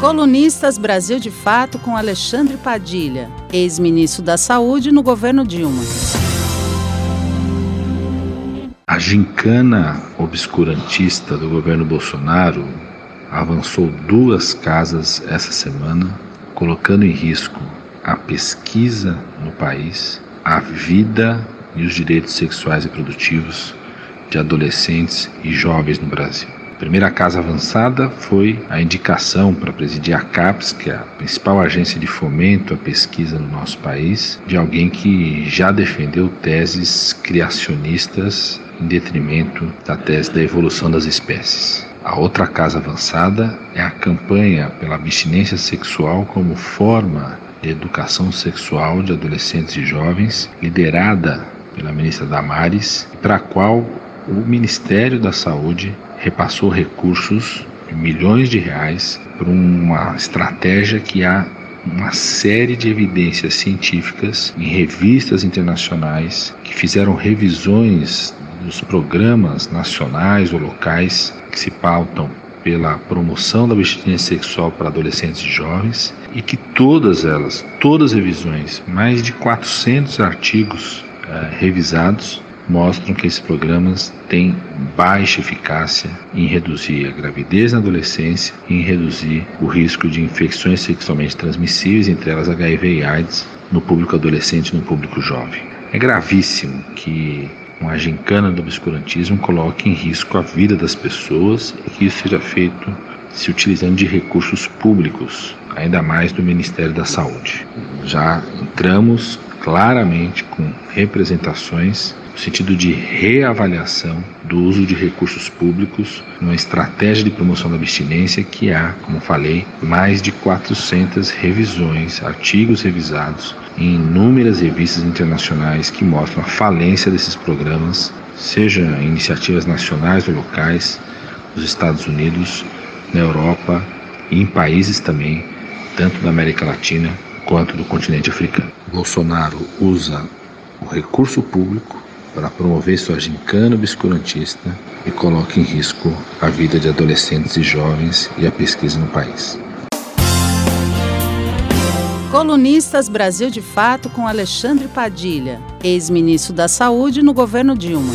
Colunistas Brasil de Fato com Alexandre Padilha, ex-ministro da Saúde no governo Dilma. A gincana obscurantista do governo Bolsonaro avançou duas casas essa semana, colocando em risco a pesquisa no país, a vida e os direitos sexuais e produtivos de adolescentes e jovens no Brasil. Primeira casa avançada foi a indicação para presidir a CAPES, que é a principal agência de fomento à pesquisa no nosso país, de alguém que já defendeu teses criacionistas em detrimento da tese da evolução das espécies. A outra casa avançada é a campanha pela abstinência sexual como forma de educação sexual de adolescentes e jovens, liderada pela ministra Damares, para a qual o Ministério da Saúde repassou recursos milhões de reais para uma estratégia que há uma série de evidências científicas em revistas internacionais que fizeram revisões dos programas nacionais ou locais que se pautam pela promoção da abstinência sexual para adolescentes e jovens e que todas elas, todas as revisões, mais de 400 artigos eh, revisados, mostram que esses programas têm baixa eficácia em reduzir a gravidez na adolescência e em reduzir o risco de infecções sexualmente transmissíveis, entre elas HIV e AIDS, no público adolescente e no público jovem. É gravíssimo que uma gincana do obscurantismo coloque em risco a vida das pessoas e que isso seja feito se utilizando de recursos públicos, ainda mais do Ministério da Saúde. Já entramos claramente com representações no sentido de reavaliação do uso de recursos públicos numa estratégia de promoção da abstinência que há, como falei, mais de 400 revisões, artigos revisados em inúmeras revistas internacionais que mostram a falência desses programas, seja em iniciativas nacionais ou locais, nos Estados Unidos, na Europa e em países também, tanto da América Latina quanto do continente africano. Bolsonaro usa o recurso público para promover sua gincana obscurantista e coloca em risco a vida de adolescentes e jovens e a pesquisa no país. Colunistas Brasil de Fato com Alexandre Padilha, ex-ministro da Saúde no governo Dilma.